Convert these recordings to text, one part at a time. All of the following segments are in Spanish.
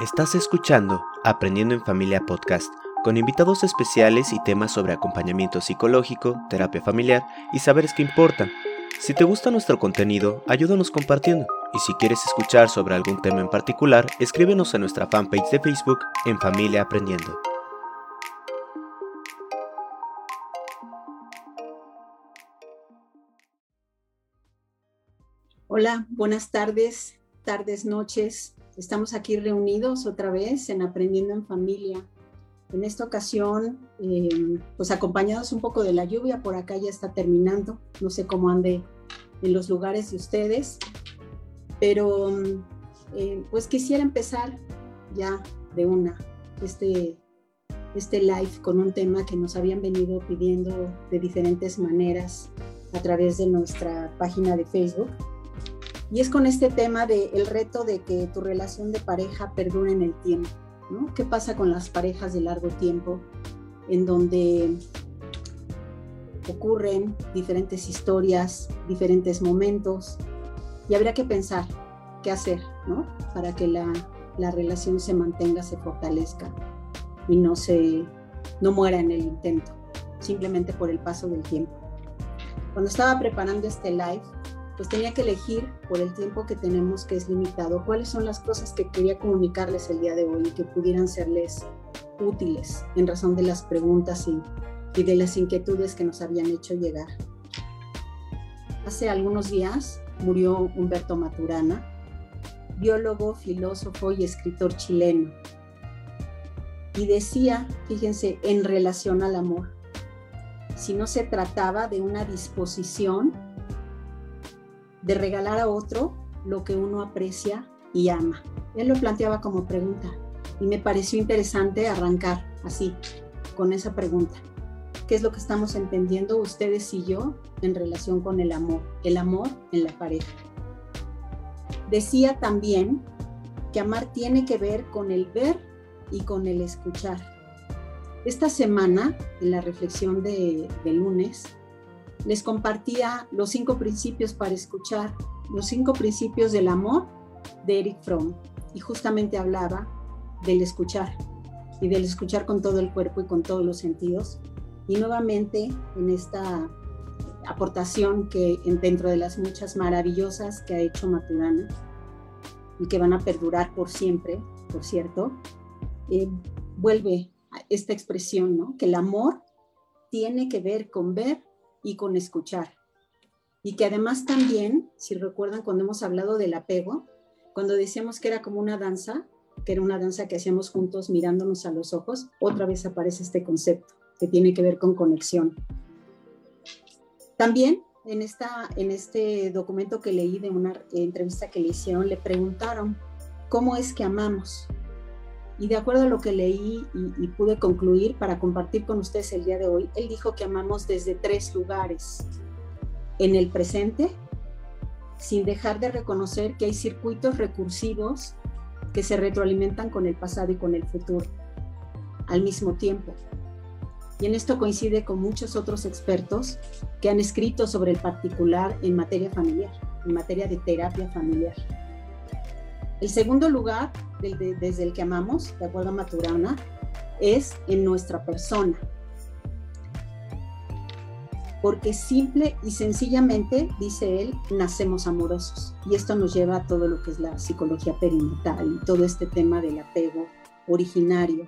Estás escuchando Aprendiendo en Familia Podcast, con invitados especiales y temas sobre acompañamiento psicológico, terapia familiar y saberes que importan. Si te gusta nuestro contenido, ayúdanos compartiendo. Y si quieres escuchar sobre algún tema en particular, escríbenos a nuestra fanpage de Facebook en Familia Aprendiendo. Hola, buenas tardes, tardes, noches. Estamos aquí reunidos otra vez en Aprendiendo en Familia. En esta ocasión, eh, pues acompañados un poco de la lluvia, por acá ya está terminando. No sé cómo ande en los lugares de ustedes, pero eh, pues quisiera empezar ya de una este, este live con un tema que nos habían venido pidiendo de diferentes maneras a través de nuestra página de Facebook y es con este tema del el reto de que tu relación de pareja perdure en el tiempo. ¿no? ¿Qué pasa con las parejas de largo tiempo en donde ocurren diferentes historias, diferentes momentos? Y habría que pensar qué hacer ¿no? para que la, la relación se mantenga, se fortalezca y no, se, no muera en el intento, simplemente por el paso del tiempo. Cuando estaba preparando este live, pues tenía que elegir por el tiempo que tenemos que es limitado, cuáles son las cosas que quería comunicarles el día de hoy y que pudieran serles útiles en razón de las preguntas y, de las inquietudes que nos habían hecho llegar. Hace algunos días murió Humberto Maturana, biólogo, filósofo y escritor chileno. Y decía, fíjense, en relación al amor, si no se trataba de una disposición de regalar a otro lo que uno aprecia y ama. Él lo planteaba como pregunta y me pareció interesante arrancar así, con esa pregunta. ¿Qué es lo que estamos entendiendo ustedes y yo en relación con el amor? El amor en la pareja. Decía también que amar tiene que ver con el ver y con el escuchar. Esta semana, en la reflexión de, de lunes, les compartía los cinco principios para escuchar, los cinco principios del amor de Eric Fromm. Y justamente hablaba del escuchar y del escuchar con todo el cuerpo y con todos los sentidos. Y nuevamente en esta aportación que dentro de las muchas maravillosas que ha hecho Maturana y que van a perdurar por siempre, por cierto, eh, vuelve esta expresión, ¿no? Que el amor tiene que ver con ver y con escuchar. Y que además también, si recuerdan cuando hemos hablado del apego, cuando decíamos que era como una danza, que era una danza que hacíamos juntos mirándonos a los ojos, otra vez aparece este concepto que tiene que ver con conexión. También en, esta, en este documento que leí de una entrevista que le hicieron, le preguntaron, ¿cómo es que amamos? Y de acuerdo a lo que leí y, pude concluir para compartir con ustedes el día de hoy, él dijo que amamos desde tres lugares. En el presente, sin dejar de reconocer que hay circuitos recursivos que se retroalimentan con el pasado y con el futuro al mismo tiempo. Y en esto coincide con muchos otros expertos que han escrito sobre el particular en materia familiar, en materia de terapia familiar. El segundo lugar desde el que amamos, de acuerdo a Maturana, es en nuestra persona. Porque simple y sencillamente, dice él, nacemos amorosos. Y esto nos lleva a todo lo que es la psicología perinatal y todo este tema del apego originario,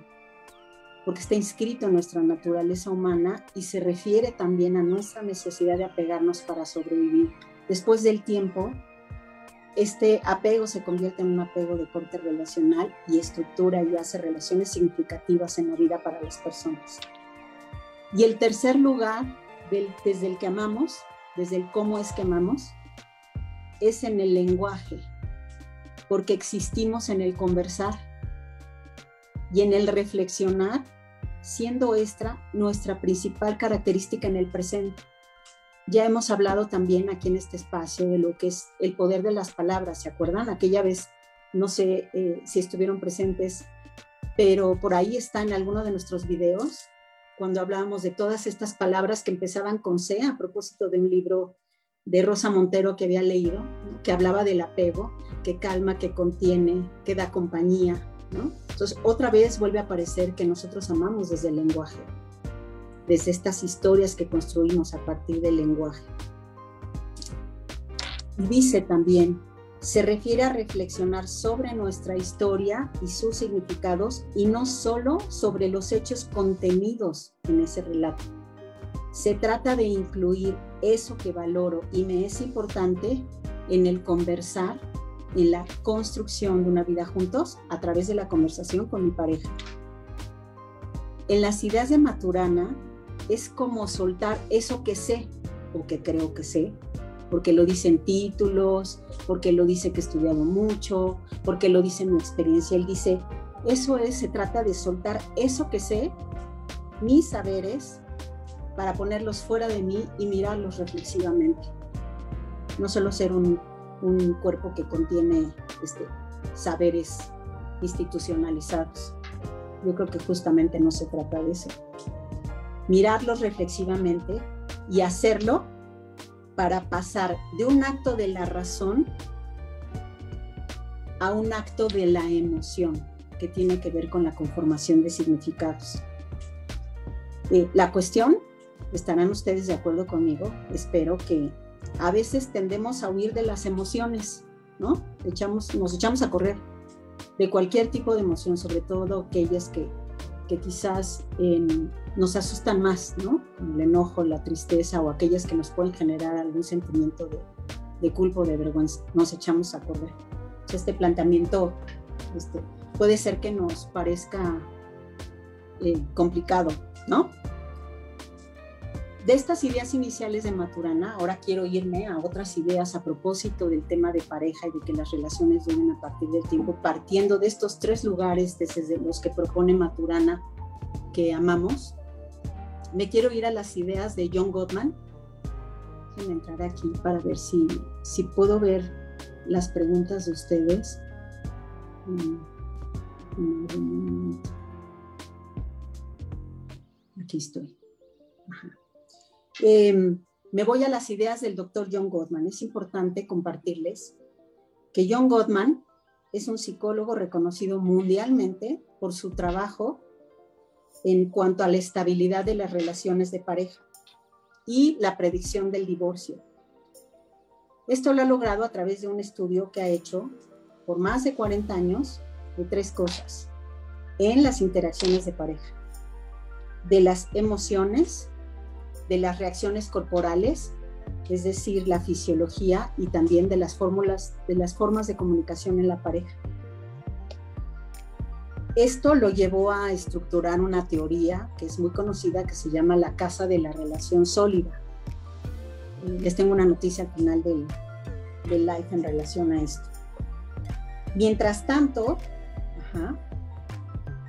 porque está inscrito en nuestra naturaleza humana y se refiere también a nuestra necesidad de apegarnos para sobrevivir. Después del tiempo, este apego se convierte en un apego de corte relacional y estructura y hace relaciones significativas en la vida para las personas. Y el tercer lugar desde el que amamos, desde el cómo es que amamos, es en el lenguaje, porque existimos en el conversar y en el reflexionar, siendo esta nuestra principal característica en el presente. Ya hemos hablado también aquí en este espacio de lo que es el poder de las palabras, ¿se acuerdan? Aquella vez, no sé eh, si estuvieron presentes, pero por ahí está en alguno de nuestros videos, cuando hablábamos de todas estas palabras que empezaban con C, a propósito de un libro de Rosa Montero que había leído, que hablaba del apego, que calma, que contiene, que da compañía. Entonces, otra vez vuelve a aparecer que nosotros amamos desde el lenguaje, desde estas historias que construimos a partir del lenguaje. Dice también, se refiere a reflexionar sobre nuestra historia y sus significados y no solo sobre los hechos contenidos en ese relato. Se trata de incluir eso que valoro y me es importante en el conversar, en la construcción de una vida juntos a través de la conversación con mi pareja. En las ideas de Maturana es como soltar eso que sé o que creo que sé, porque lo dicen títulos, porque lo dice que he estudiado mucho, porque lo dice mi experiencia. Él dice, eso es, se trata de soltar eso que sé, mis saberes, para ponerlos fuera de mí y mirarlos reflexivamente. No solo ser un, cuerpo que contiene este, saberes institucionalizados. Yo creo que justamente no se trata de eso. Mirarlos reflexivamente y hacerlo para pasar de un acto de la razón a un acto de la emoción, que tiene que ver con la conformación de significados. Eh, la cuestión estarán ustedes de acuerdo conmigo, espero que a veces tendemos a huir de las emociones, ¿no? Nos echamos a correr de cualquier tipo de emoción, sobre todo aquellas que, que quizás nos asustan más, ¿no? el enojo, la tristeza o aquellas que nos pueden generar algún sentimiento de, culpa o de vergüenza. Nos echamos a correr. Este planteamiento este, puede ser que nos parezca eh, complicado, ¿no? De estas ideas iniciales de Maturana, ahora quiero irme a otras ideas a propósito del tema de pareja y de que las relaciones vienen a partir del tiempo, partiendo de estos tres lugares desde los que propone Maturana que amamos. Me quiero ir a las ideas de John Gottman. Déjenme entrar aquí para ver si, si puedo ver las preguntas de ustedes. Mm, aquí estoy. Ajá. Em, me voy a las ideas del doctor John Gottman. Es importante compartirles que John Gottman es un psicólogo reconocido mundialmente por su trabajo en cuanto a la estabilidad de las relaciones de pareja y la predicción del divorcio. Esto lo ha logrado a través de un estudio que ha hecho por más de 40 años de tres cosas en las interacciones de pareja. De las emociones, de las reacciones corporales, es decir, la fisiología y también de las fórmulas, de las formas de comunicación en la pareja. Esto lo llevó a estructurar una teoría que es muy conocida que se llama la casa de la relación sólida. Les tengo una noticia al final del, del live en relación a esto. Mientras tanto,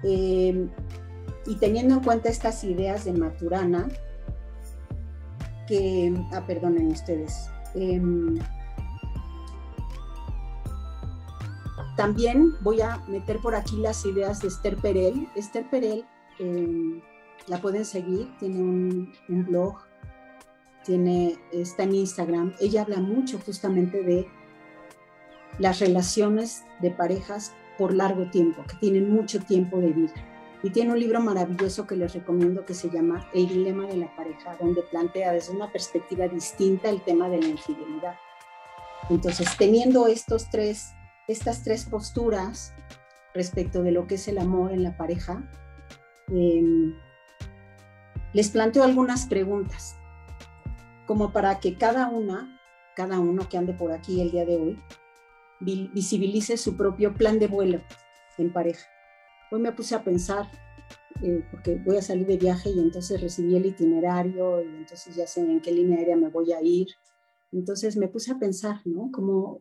eh, y teniendo en cuenta estas ideas de Maturana, que, ah, perdonen ustedes. Em, también voy a meter por aquí las ideas de Esther Perel. Esther Perel em, la pueden seguir, tiene un, un, blog, tiene, está en Instagram. Ella habla mucho justamente de las relaciones de parejas por largo tiempo, que tienen mucho tiempo de vida. Y tiene un libro maravilloso que les recomiendo que se llama El dilema de la pareja, donde plantea desde una perspectiva distinta el tema de la infidelidad. Entonces, teniendo estos tres, estas tres posturas respecto de lo que es el amor en la pareja, em, les planteo algunas preguntas, como para que cada una, cada uno que ande por aquí el día de hoy, visibilice su propio plan de vuelo en pareja. Hoy me puse a pensar, eh, porque voy a salir de viaje y entonces recibí el itinerario y entonces ya sé en qué línea aérea me voy a ir. Entonces me puse a pensar, ¿no? Como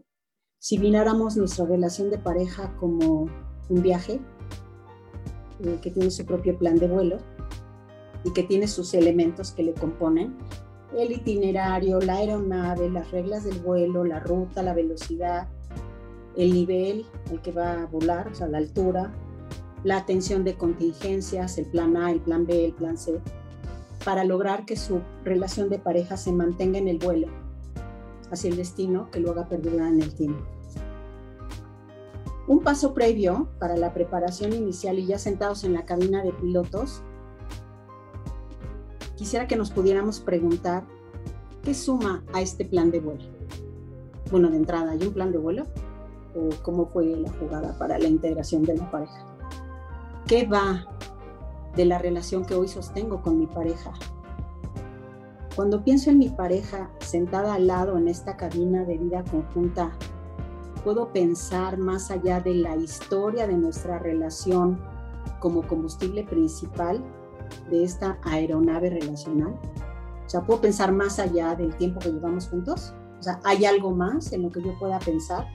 si vináramos nuestra relación de pareja como un viaje eh, que tiene su propio plan de vuelo y que tiene sus elementos que le componen. El itinerario, la aeronave, las reglas del vuelo, la ruta, la velocidad, el nivel al que va a volar, o sea, la altura, la atención de contingencias, el plan A, el plan B, el plan C, para lograr que su relación de pareja se mantenga en el vuelo hacia el destino que lo haga perdurar en el tiempo. Un paso previo para la preparación inicial y ya sentados en la cabina de pilotos, quisiera que nos pudiéramos preguntar qué suma a este plan de vuelo. Bueno, de entrada, ¿hay un plan de vuelo? ¿O cómo fue la jugada para la integración de la pareja? ¿Qué va de la relación que hoy sostengo con mi pareja? Cuando pienso en mi pareja sentada al lado en esta cabina de vida conjunta, puedo pensar más allá de la historia de nuestra relación como combustible principal de esta aeronave relacional. O sea, puedo pensar más allá del tiempo que llevamos juntos. O sea, ¿hay algo más en lo que yo pueda pensar?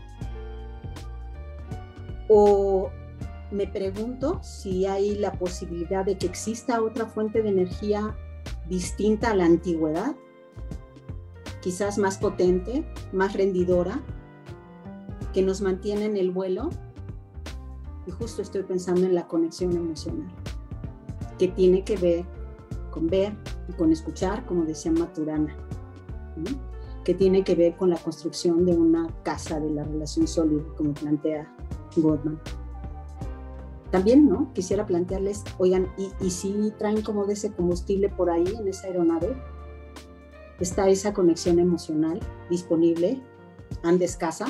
O me pregunto si hay la posibilidad de que exista otra fuente de energía distinta a la antigüedad, quizás más potente, más rendidora, que nos mantiene en el vuelo. Y justo estoy pensando en la conexión emocional, que tiene que ver con ver y con escuchar, como decía Maturana, que tiene que ver con la construcción de una casa de la relación sólida, como plantea Gottman también, ¿no? Quisiera plantearles, oigan, ¿y, ¿y, si traen como de ese combustible por ahí en esa aeronave? ¿Está esa conexión emocional disponible? ¿Anda escasa?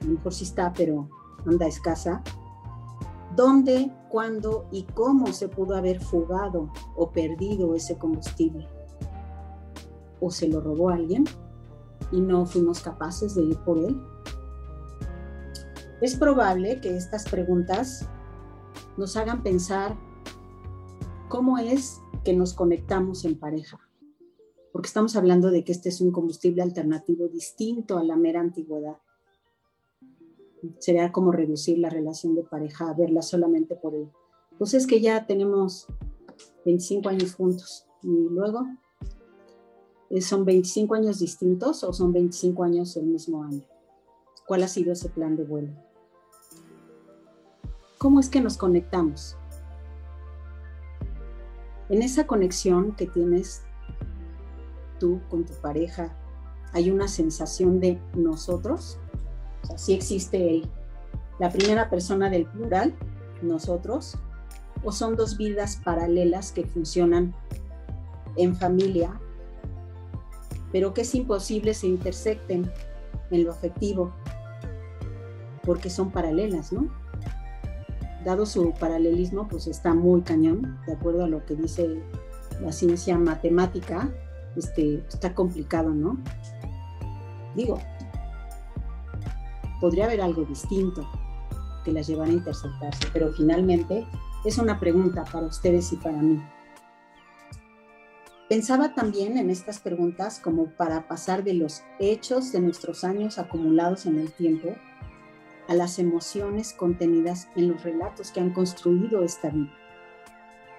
A lo mejor sí está, pero anda escasa. ¿Dónde, cuándo y cómo se pudo haber fugado o perdido ese combustible? ¿O se lo robó alguien y no fuimos capaces de ir por él? Es probable que estas preguntas nos hagan pensar cómo es que nos conectamos en pareja. Porque estamos hablando de que este es un combustible alternativo distinto a la mera antigüedad. Sería como reducir la relación de pareja verla solamente por él. Pues es que ya tenemos 25 años juntos y luego eh, son 25 años distintos o son 25 años el mismo año. ¿Cuál ha sido ese plan de vuelo? ¿Cómo es que nos conectamos? En esa conexión que tienes tú con tu pareja, hay una sensación de nosotros. O sea, sí existe el, la primera persona del plural, nosotros, o son dos vidas paralelas que funcionan en familia, pero que es imposible se intersecten en lo afectivo, porque son paralelas, ¿no? Dado su paralelismo, pues está muy cañón, de acuerdo a lo que dice la ciencia matemática, este, está complicado, ¿no? Digo, podría haber algo distinto que las llevara a interceptarse, pero finalmente es una pregunta para ustedes y para mí. Pensaba también en estas preguntas como para pasar de los hechos de nuestros años acumulados en el tiempo a las emociones contenidas en los relatos que han construido esta vida.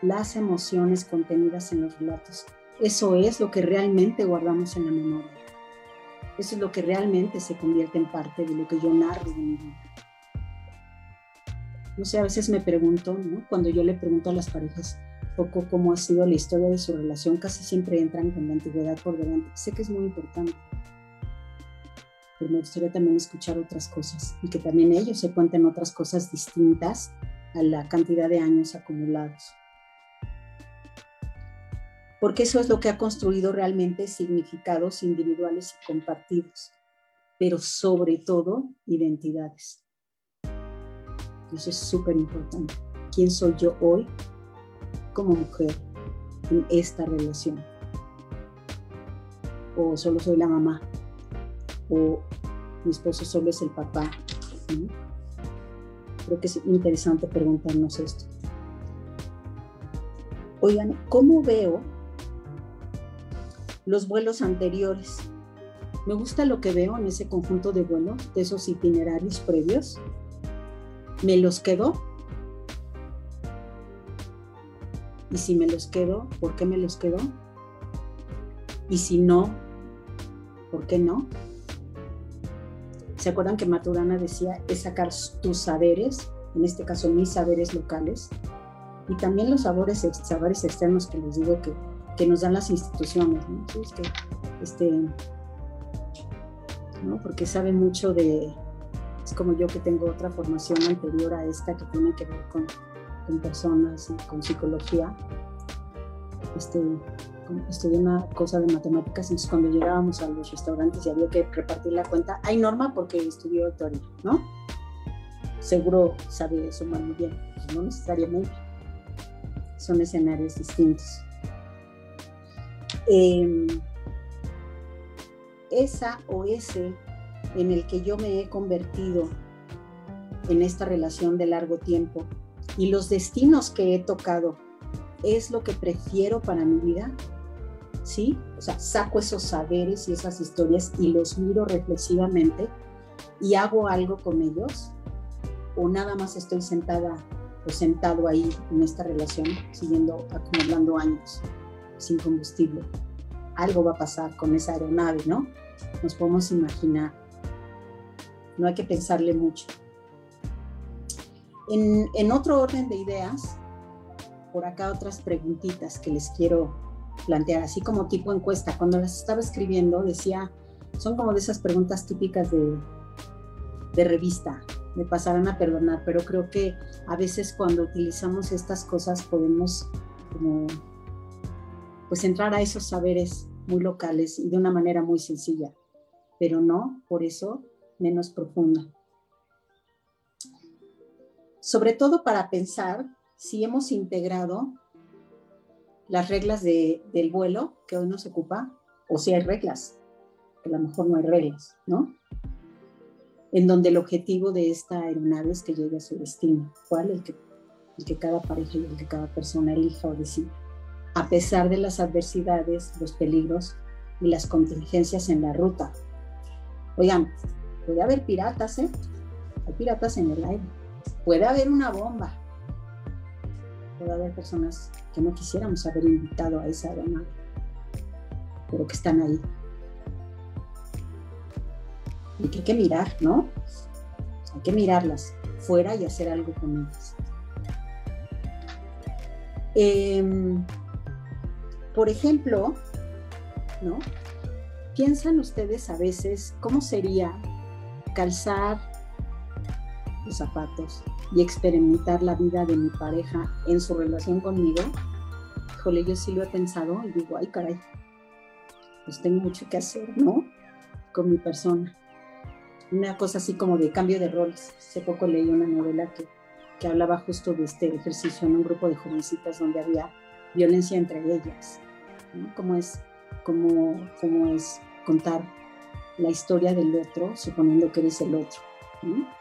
Las emociones contenidas en los relatos. Eso es lo que realmente guardamos en la memoria. Eso es lo que realmente se convierte en parte de lo que yo narro de mi vida. No sé, a veces me pregunto, ¿no? cuando yo le pregunto a las parejas poco cómo ha sido la historia de su relación, casi siempre entran con la antigüedad por delante. Sé que es muy importante pero me gustaría también escuchar otras cosas y que también ellos se cuenten otras cosas distintas a la cantidad de años acumulados. Porque eso es lo que ha construido realmente significados individuales y compartidos, pero sobre todo identidades. Eso es súper importante. ¿Quién soy yo hoy como mujer en esta relación? O solo soy la mamá o mi esposo solo es el papá. Creo que es interesante preguntarnos esto. Oigan, ¿cómo veo los vuelos anteriores? Me gusta lo que veo en ese conjunto de vuelos, de esos itinerarios previos. ¿Me los quedo? Y si me los quedo, ¿por qué me los quedo? Y si no, ¿por qué no? ¿Se acuerdan que Maturana decía es sacar tus saberes, en este caso mis saberes locales, y también los sabores, saberes externos que les digo que, que nos dan las instituciones, ¿no? este, ¿no? Porque saben mucho de, Es como yo que tengo otra formación anterior a esta que tiene que ver con, con personas con psicología. Este, estudié una cosa de matemáticas, entonces cuando llegábamos a los restaurantes y había que repartir la cuenta, hay norma porque estudió autoría, ¿no? Seguro sabe sumar muy bien, pues no necesariamente. Son escenarios distintos. Em, esa o ese en el que yo me he convertido en esta relación de largo tiempo y los destinos que he tocado es lo que prefiero para mi vida, ¿sí? O sea, saco esos saberes y esas historias y los miro reflexivamente y hago algo con ellos, o nada más estoy sentada o sentado ahí en esta relación, siguiendo acumulando años sin combustible. Algo va a pasar con esa aeronave, ¿no? Nos podemos imaginar. No hay que pensarle mucho. En, en otro orden de ideas, por acá otras preguntitas que les quiero plantear, así como tipo encuesta. Cuando las estaba escribiendo decía, son como de esas preguntas típicas de, de revista, me pasarán a perdonar, pero creo que a veces cuando utilizamos estas cosas podemos como pues entrar a esos saberes muy locales y de una manera muy sencilla, pero no por eso menos profunda. Sobre todo para pensar si hemos integrado las reglas del vuelo que hoy nos ocupa, o si hay reglas, que a lo mejor no hay reglas, ¿no? En donde el objetivo de esta aeronave es que llegue a su destino, ¿cuál? El que, el que cada pareja y el que cada persona elija o decida, a pesar de las adversidades, los peligros y las contingencias en la ruta. Oigan, puede haber piratas, ¿eh? Hay piratas en el aire. Puede haber una bomba, puede haber personas que no quisiéramos haber invitado a esa aeronave, pero que están ahí. Y que hay que mirar, ¿no? Hay que mirarlas fuera y hacer algo con ellas. Em, por ejemplo, ¿no? ¿Piensan ustedes a veces cómo sería calzar los zapatos y experimentar la vida de mi pareja en su relación conmigo, híjole, yo sí lo he pensado y digo, ay caray, pues tengo mucho que hacer, ¿no? Con mi persona. Una cosa así como de cambio de roles. Hace poco leí una novela que, que hablaba justo de este ejercicio en un grupo de jovencitas donde había violencia entre ellas. ¿no? Cómo es, cómo, cómo es contar la historia del otro, suponiendo que eres el otro. ¿no?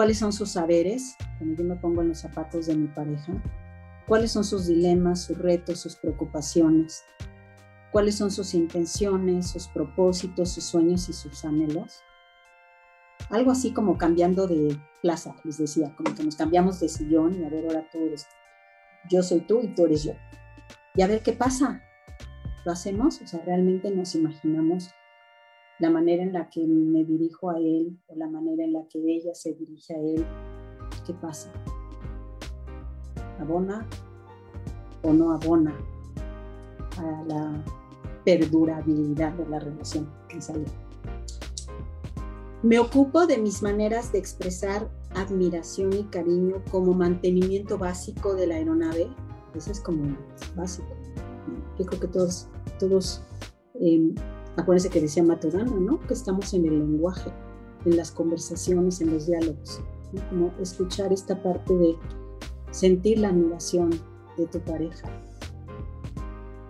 Cuáles son sus saberes, cuando yo me pongo en los zapatos de mi pareja, cuáles son sus dilemas, sus retos, sus preocupaciones, cuáles son sus intenciones, sus propósitos, sus sueños y sus anhelos. Algo así como cambiando de plaza, les decía, como que nos cambiamos de sillón y a ver, ahora tú eres, yo soy tú y tú eres yo. Y a ver qué pasa. ¿Lo hacemos? O sea, realmente nos imaginamos la manera en la que me dirijo a él o la manera que ella se dirige a él, ¿qué pasa? ¿Abona o no abona a la perdurabilidad de la relación? Me ocupo de mis maneras de expresar admiración y cariño como mantenimiento básico de la aeronave. Eso es como básico. Yo creo que todos, todos eh, Acuérdense que decía Maturana, ¿no? Que estamos en el lenguaje, en las conversaciones, en los diálogos. Como escuchar esta parte de sentir la admiración de tu pareja,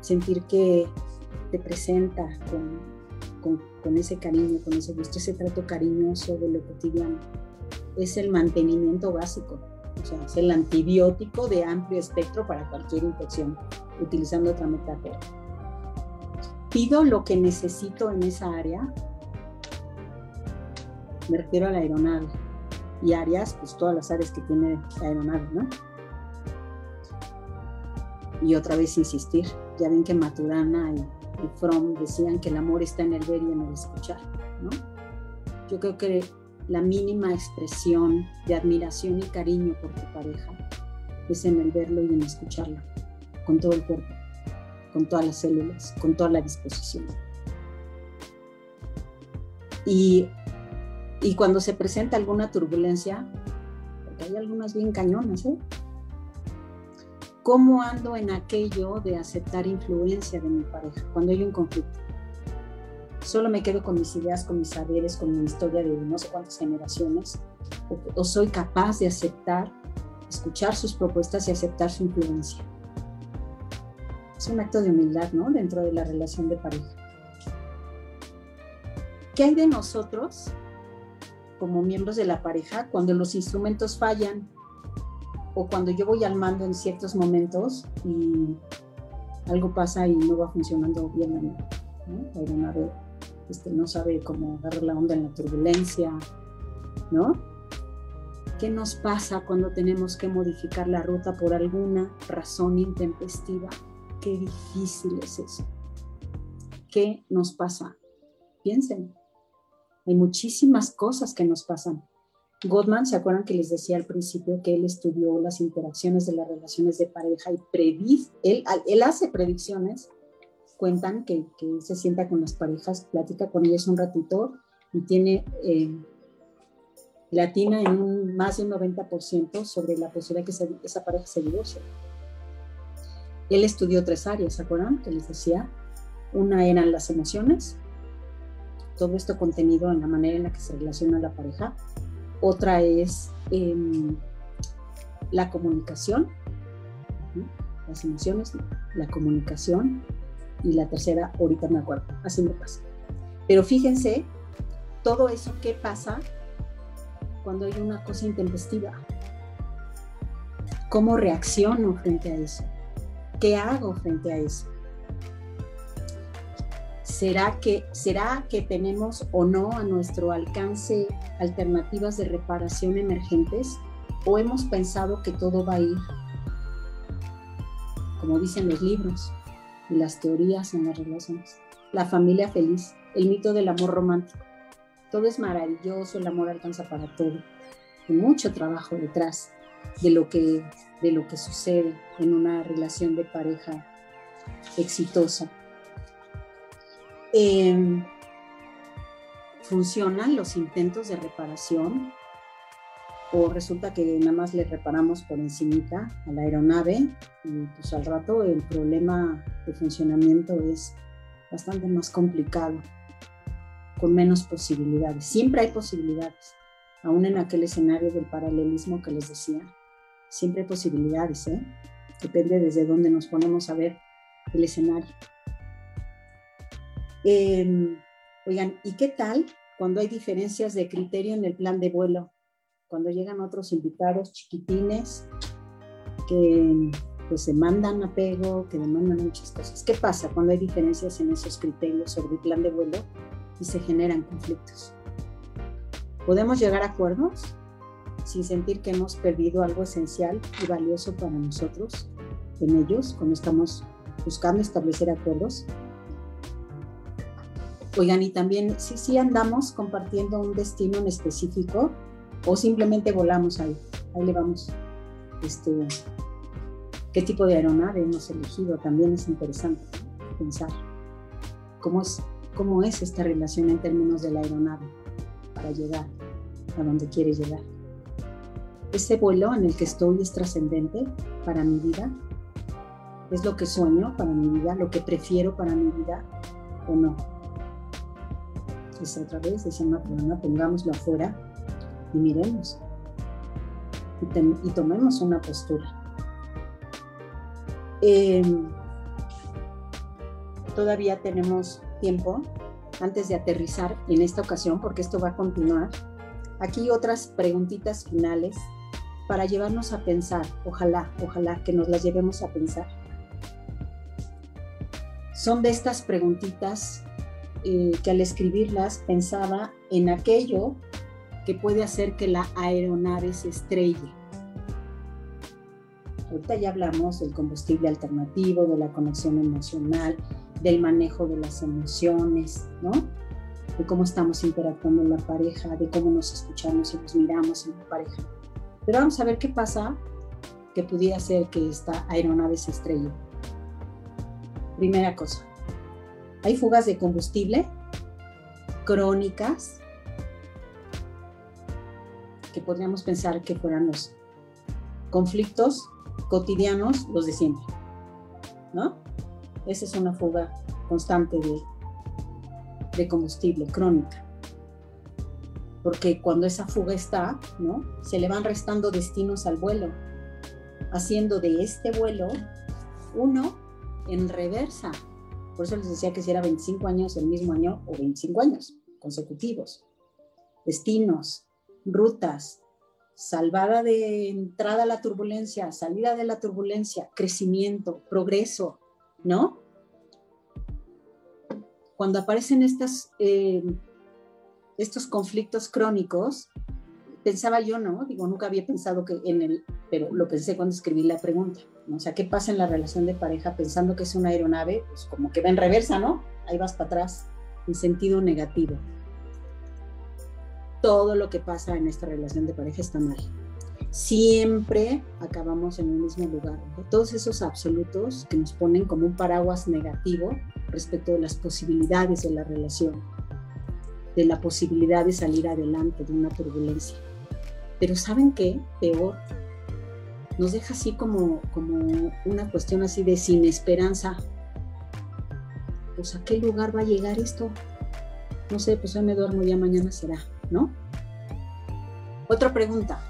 sentir que te presenta con, con, ese cariño, con ese gusto, ese trato cariñoso de lo cotidiano. Es el mantenimiento básico, o sea, es el antibiótico de amplio espectro para cualquier infección, utilizando otra metáfora pido lo que necesito en esa área, me refiero a la aeronave. Y áreas, pues todas las áreas que tiene la aeronave, ¿no? Y otra vez insistir, ya ven que Maturana y, y Fromm decían que el amor está en el ver y en el escuchar, ¿no? Yo creo que la mínima expresión de admiración y cariño por tu pareja es en el verlo y en escucharlo, con todo el cuerpo con todas las células, con toda la disposición. Y Y cuando se presenta alguna turbulencia, porque hay algunas bien cañonas, ¿eh? ¿Cómo ando en aquello de aceptar influencia de mi pareja cuando hay un conflicto? Solo me quedo con mis ideas, con mis saberes, con mi historia de no sé cuántas generaciones, o, soy capaz de aceptar, escuchar sus propuestas y aceptar su influencia. Es un acto de humildad, ¿no? Dentro de la relación de pareja. ¿Qué hay de nosotros como miembros de la pareja cuando los instrumentos fallan o cuando yo voy al mando en ciertos momentos y algo pasa y no va funcionando bien ¿no? la aeronave este, no sabe cómo dar la onda en la turbulencia, ¿no? ¿Qué nos pasa cuando tenemos que modificar la ruta por alguna razón intempestiva? Qué difícil es eso. ¿Qué nos pasa? Piensen. Hay muchísimas cosas que nos pasan. Gottman, ¿se acuerdan que les decía al principio que él estudió las interacciones de las relaciones de pareja y predice, él, hace predicciones? Cuentan que, que, se sienta con las parejas, platica con ellas un ratito y tiene eh, latina en más de un 90% sobre la posibilidad que esa pareja se divorcie. Él estudió tres áreas, ¿se acuerdan? Que les decía. Una eran las emociones, todo esto contenido en la manera en la que se relaciona la pareja otra es em, la comunicación, las emociones, la comunicación, y la tercera, ahorita me acuerdo, así me pasa. Pero fíjense, todo eso, ¿qué pasa cuando hay una cosa intempestiva? ¿Cómo reacciono frente a eso? ¿Qué hago frente a eso? ¿Será que, ¿Será que tenemos o no a nuestro alcance alternativas de reparación emergentes? ¿O hemos pensado que todo va a ir, como dicen los libros y las teorías en las relaciones? La familia feliz, el mito del amor romántico. Todo es maravilloso, el amor alcanza para todo. Hay mucho trabajo detrás de lo que, de lo que sucede en una relación de pareja exitosa Em, ¿Funcionan los intentos de reparación? ¿O resulta que nada más le reparamos por encimita a la aeronave y pues al rato el problema de funcionamiento es bastante más complicado, con menos posibilidades? Siempre hay posibilidades, aún en aquel escenario del paralelismo que les decía. Siempre hay posibilidades, ¿eh? Depende desde dónde nos ponemos a ver el escenario. Em, oigan, ¿y qué tal cuando hay diferencias de criterio en el plan de vuelo? Cuando llegan otros invitados chiquitines que pues demandan apego, que demandan muchas cosas. ¿Qué pasa cuando hay diferencias en esos criterios sobre el plan de vuelo y se generan conflictos? ¿Podemos llegar a acuerdos sin sentir que hemos perdido algo esencial y valioso para nosotros en ellos cuando estamos buscando establecer acuerdos? Oigan, y también si sí, andamos compartiendo un destino en específico o simplemente volamos ahí, ahí le vamos. Este, ¿Qué tipo de aeronave hemos elegido? También es interesante pensar cómo es, cómo es esta relación en términos de la aeronave para llegar a donde quiere llegar. Ese vuelo en el que estoy es trascendente para mi vida, es lo que sueño para mi vida, lo que prefiero para mi vida o no otra vez, decía Matrona, pongámoslo afuera y miremos y, tomemos una postura. Em, todavía tenemos tiempo antes de aterrizar en esta ocasión, porque esto va a continuar. Aquí otras preguntitas finales para llevarnos a pensar, ojalá, ojalá que nos las llevemos a pensar. Son de estas preguntitas eh, que al escribirlas pensaba en aquello que puede hacer que la aeronave se estrelle. Ahorita ya hablamos del combustible alternativo, de la conexión emocional, del manejo de las emociones, ¿no? De cómo estamos interactuando en la pareja, de cómo nos escuchamos y nos miramos en la pareja. Pero vamos a ver qué pasa que pudiera hacer que esta aeronave se estrelle. Primera cosa, hay fugas de combustible crónicas que podríamos pensar que fueran los conflictos cotidianos, los de siempre, ¿no? Esa es una fuga constante de, de combustible crónica. Porque cuando esa fuga está, ¿no? Se le van restando destinos al vuelo, haciendo de este vuelo uno en reversa. Por eso les decía que si era 25 años el mismo año o 25 años consecutivos. Destinos, rutas, salvada de entrada a la turbulencia, salida de la turbulencia, crecimiento, progreso, ¿no? Cuando aparecen estas, eh, estos conflictos crónicos, pensaba yo, ¿no? Digo, nunca había pensado que en el, pero lo pensé cuando escribí la pregunta, ¿no? O sea, ¿qué pasa en la relación de pareja pensando que es una aeronave? Pues como que va en reversa, ¿no? Ahí vas para atrás, en sentido negativo todo lo que pasa en esta relación de pareja está mal. Siempre acabamos en el mismo lugar. Todos esos absolutos que nos ponen como un paraguas negativo respecto de las posibilidades de la relación, de la posibilidad de salir adelante de una turbulencia. Pero ¿saben qué? Peor. Nos deja así como, como una cuestión así de sin esperanza. Pues a qué lugar va a llegar esto? No sé, pues hoy me duermo, ya mañana será. ¿no? Otra pregunta.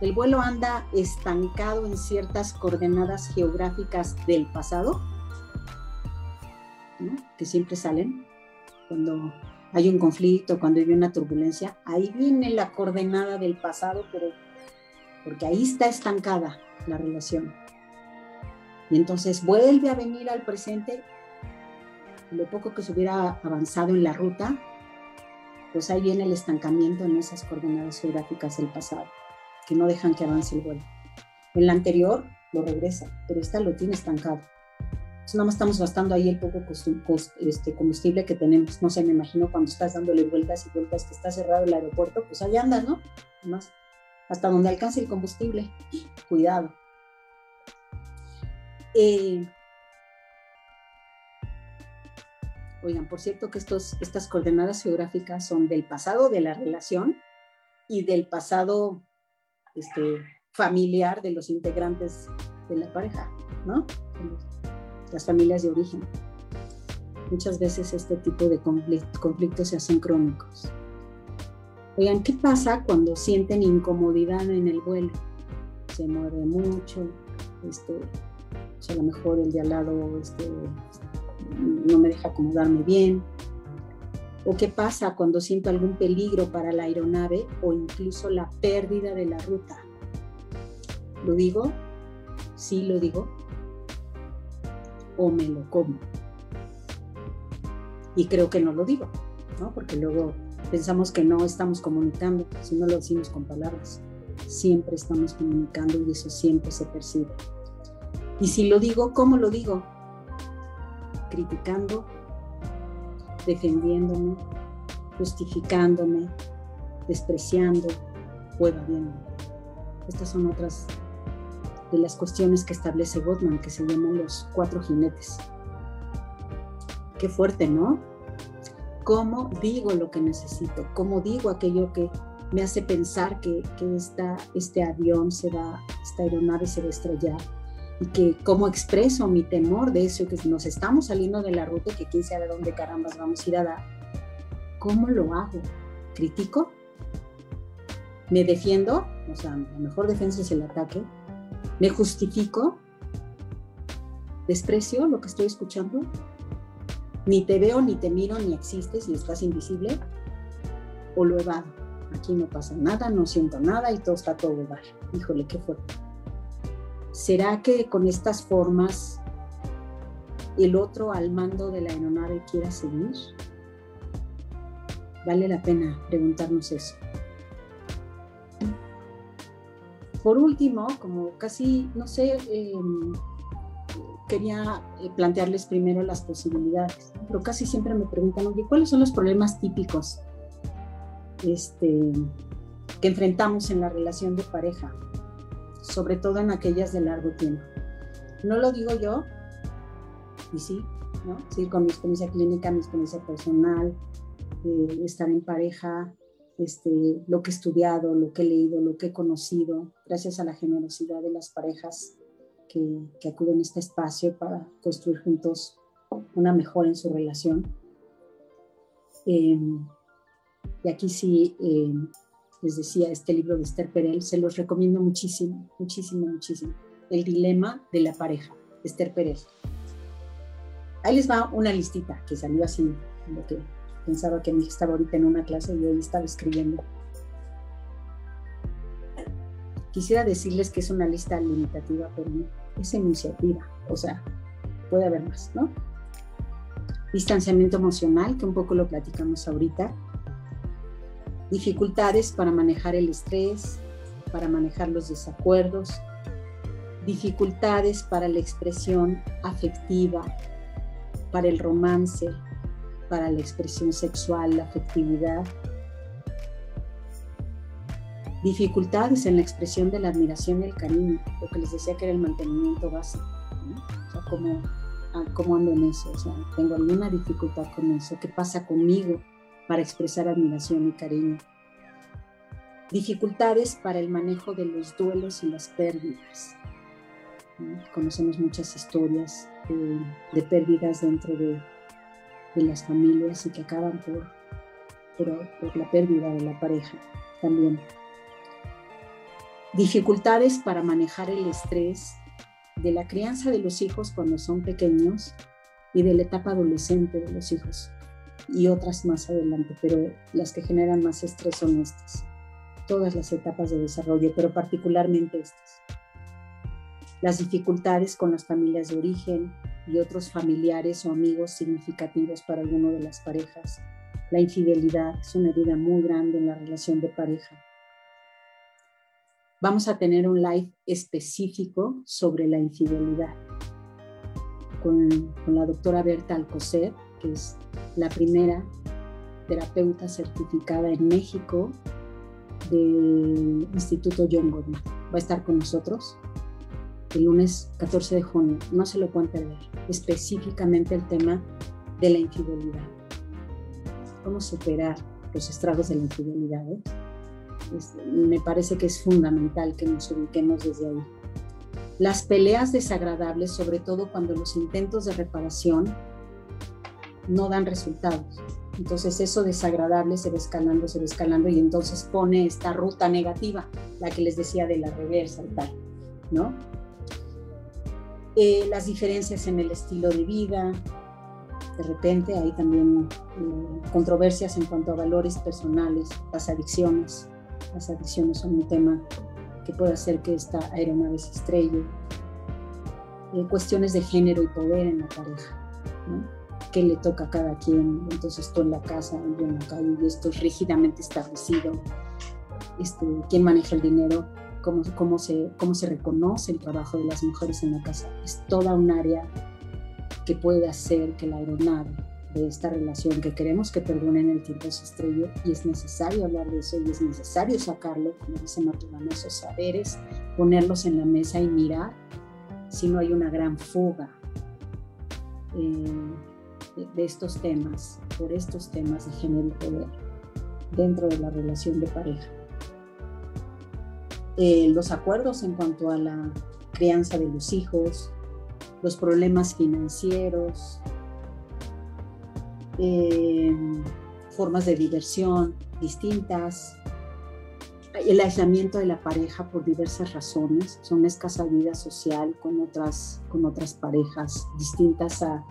¿El vuelo anda estancado en ciertas coordenadas geográficas del pasado? Que siempre salen cuando hay un conflicto, cuando hay una turbulencia. Ahí viene la coordenada del pasado, pero porque ahí está estancada la relación. Y entonces vuelve a venir al presente. Lo poco que se hubiera avanzado en la ruta, pues ahí viene el estancamiento en esas coordenadas geográficas del pasado, que no dejan que avance el vuelo. En la anterior lo regresa, pero esta lo tiene estancado. Nada más estamos gastando ahí el poco este, combustible que tenemos. No sé, me imagino cuando estás dándole vueltas y vueltas, que está cerrado el aeropuerto, pues ahí andas, ¿no? Además, hasta donde alcance el combustible. Cuidado. Eh, Oigan, por cierto que estos, estas coordenadas geográficas son del pasado de la relación y del pasado este, familiar de los integrantes de la pareja, ¿no? Las familias de origen. Muchas veces este tipo de conflictos se hacen crónicos. Oigan, ¿qué pasa cuando sienten incomodidad en el vuelo? Se mueve mucho, este, pues a lo mejor el de al lado este, no me deja acomodarme bien. ¿O qué pasa cuando siento algún peligro para la aeronave o incluso la pérdida de la ruta? ¿Lo digo? Sí lo digo. ¿O me lo como? Y creo que no lo digo, ¿no? Porque luego pensamos que no estamos comunicando, si no lo decimos con palabras. Siempre estamos comunicando y eso siempre se percibe. Y si lo digo, ¿cómo lo digo? criticando, defendiéndome, justificándome, despreciando o evadiendo. Estas son otras de las cuestiones que establece Gottman, que se llaman los cuatro jinetes. Qué fuerte, ¿no? ¿Cómo digo lo que necesito? ¿Cómo digo aquello que me hace pensar que, que este avión se va, esta aeronave se va a estrellar? y que cómo expreso mi temor de eso, que nos estamos saliendo de la ruta y que quién sabe dónde carambas vamos a ir a dar. ¿Cómo lo hago? ¿Critico? ¿Me defiendo? O sea, la mejor defensa es el ataque. ¿Me justifico? ¿Desprecio lo que estoy escuchando? Ni te veo, ni te miro, ni existes y estás invisible. ¿O lo evado? Aquí no pasa nada, no siento nada y todo está todo igual. Híjole, qué fuerte. ¿Será que con estas formas el otro al mando de la aeronave quiera seguir? Vale la pena preguntarnos eso. Por último, como casi, no sé, em, quería eh, plantearles primero las posibilidades, pero casi siempre me preguntan, oye, ¿cuáles son los problemas típicos este, que enfrentamos en la relación de pareja? sobre todo en aquellas de largo tiempo. No lo digo yo, y sí, ¿no? Sí, con mi experiencia clínica, mi experiencia personal, eh, estar en pareja, este, lo que he estudiado, lo que he leído, lo que he conocido, gracias a la generosidad de las parejas que, que acuden a este espacio para construir juntos una mejora en su relación. Em, y aquí sí, em, les decía, este libro de Esther Perel, se los recomiendo muchísimo, muchísimo, muchísimo. El dilema de la pareja, Esther Perel. Ahí les va una listita que salió así, lo que pensaba que mi estaba ahorita en una clase y hoy estaba escribiendo. Quisiera decirles que es una lista limitativa, pero es iniciativa, o sea, puede haber más, ¿no? Distanciamiento emocional, que un poco lo platicamos ahorita. Dificultades para manejar el estrés, para manejar los desacuerdos. Dificultades para la expresión afectiva, para el romance, para la expresión sexual, la afectividad. Dificultades en la expresión de la admiración y el cariño, lo que les decía que era el mantenimiento básico. O sea, ¿cómo, ah, ¿cómo, ando en eso? O sea, tengo alguna dificultad con eso. ¿Qué pasa conmigo para expresar admiración y cariño? Dificultades para el manejo de los duelos y las pérdidas. Conocemos muchas historias de pérdidas dentro de de las familias y que acaban por, por, la pérdida de la pareja también. Dificultades para manejar el estrés de la crianza de los hijos cuando son pequeños y de la etapa adolescente de los hijos y otras más adelante, pero las que generan más estrés son estas, todas las etapas de desarrollo, pero particularmente estas. Las dificultades con las familias de origen, y otros familiares o amigos significativos para alguno de las parejas. La infidelidad es una herida muy grande en la relación de pareja. Vamos a tener un live específico sobre la infidelidad con, la doctora Berta Alcocer, que es la primera terapeuta certificada en México del Instituto John Gottman. Va a estar con nosotros el lunes 14 de junio. No se lo pueden perder. Específicamente el tema de la infidelidad. Cómo superar los estragos de la infidelidad. Eh? me parece que es fundamental que nos ubiquemos desde ahí. Las peleas desagradables, sobre todo cuando los intentos de reparación no dan resultados. Entonces eso desagradable se va escalando, se va escalando y entonces pone esta ruta negativa, la que les decía de la reversa y tal, ¿no? Eh, las diferencias en el estilo de vida. De repente hay también eh, controversias en cuanto a valores personales, las adicciones. Las adicciones son un tema que puede hacer que esta aeronave se estrelle. Eh, cuestiones de género y poder en la pareja. ¿no? ¿Qué le toca a cada quien? Entonces tú en la casa, yo en la calle, y esto es rígidamente establecido. Este, ¿Quién maneja el dinero? Cómo, cómo, se, cómo se reconoce el trabajo de las mujeres en la casa. Es toda un área que puede hacer que la aeronave de esta relación que queremos que perdone en el tiempo se estrelle y es necesario hablar de eso y es necesario sacarlo, como dice Maturana, esos saberes, ponerlos en la mesa y mirar si no hay una gran fuga eh, de, estos temas, por estos temas de género y poder dentro de la relación de pareja. Eh, los acuerdos en cuanto a la crianza de los hijos, los problemas financieros, eh, formas de diversión distintas, el aislamiento de la pareja por diversas razones, son escasa vida social con otras, con otras parejas distintas a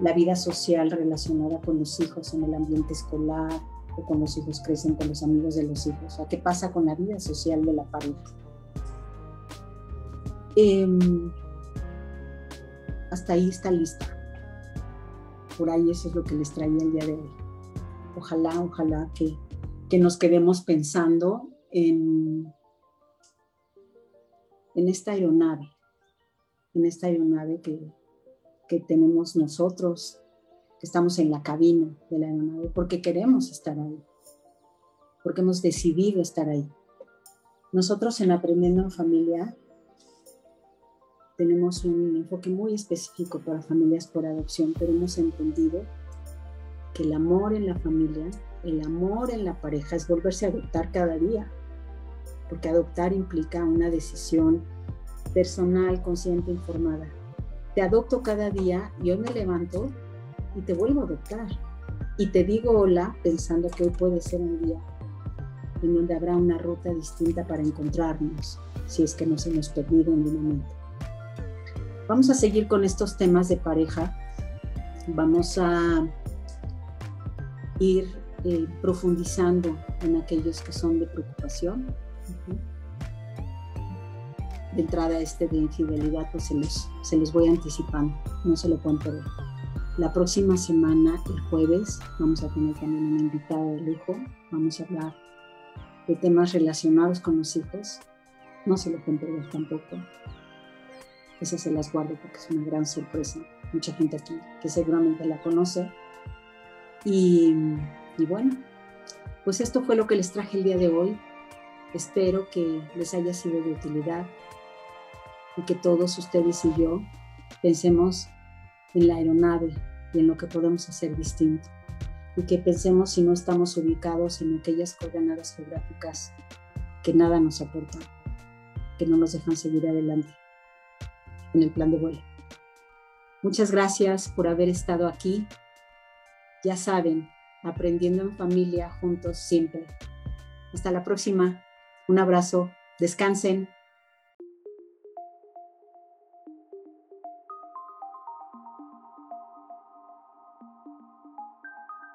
la vida social relacionada con los hijos en el ambiente escolar, con los hijos crecen con los amigos de los hijos. Sea, ¿qué pasa con la vida social de la pareja? Em, hasta ahí está lista. Por ahí eso es lo que les traía el día de hoy. Ojalá, ojalá que, que nos quedemos pensando en, en esta aeronave, en esta aeronave que, que tenemos nosotros estamos en la cabina de la aeronave, porque queremos estar ahí, porque hemos decidido estar ahí. Nosotros en Aprendiendo en Familia tenemos un enfoque muy específico para familias por adopción, pero hemos entendido que el amor en la familia, el amor en la pareja es volverse a adoptar cada día, porque adoptar implica una decisión personal, consciente, informada. Te adopto cada día y hoy me levanto y te vuelvo a adoptar. Y te digo hola pensando que hoy puede ser un día en donde habrá una ruta distinta para encontrarnos, si es que nos hemos perdido en un momento. Vamos a seguir con estos temas de pareja. Vamos a ir eh, profundizando en aquellos que son de preocupación. De entrada este de infidelidad, pues se los, se los voy anticipando, no se lo pueden perder. La próxima semana, el jueves, vamos a tener también una invitada de lujo. Vamos a hablar de temas relacionados con los hijos. No se lo pueden tampoco. Esa se las guardo porque es una gran sorpresa. Mucha gente aquí que seguramente la conoce. Y bueno, pues esto fue lo que les traje el día de hoy. Espero que les haya sido de utilidad y que todos ustedes y yo pensemos en la aeronave y en lo que podemos hacer distinto. Y que pensemos si no estamos ubicados en aquellas coordenadas geográficas que nada nos aportan, que no nos dejan seguir adelante en el plan de vuelo. Muchas gracias por haber estado aquí. Ya saben, aprendiendo en familia juntos siempre. Hasta la próxima. Un abrazo. Descansen.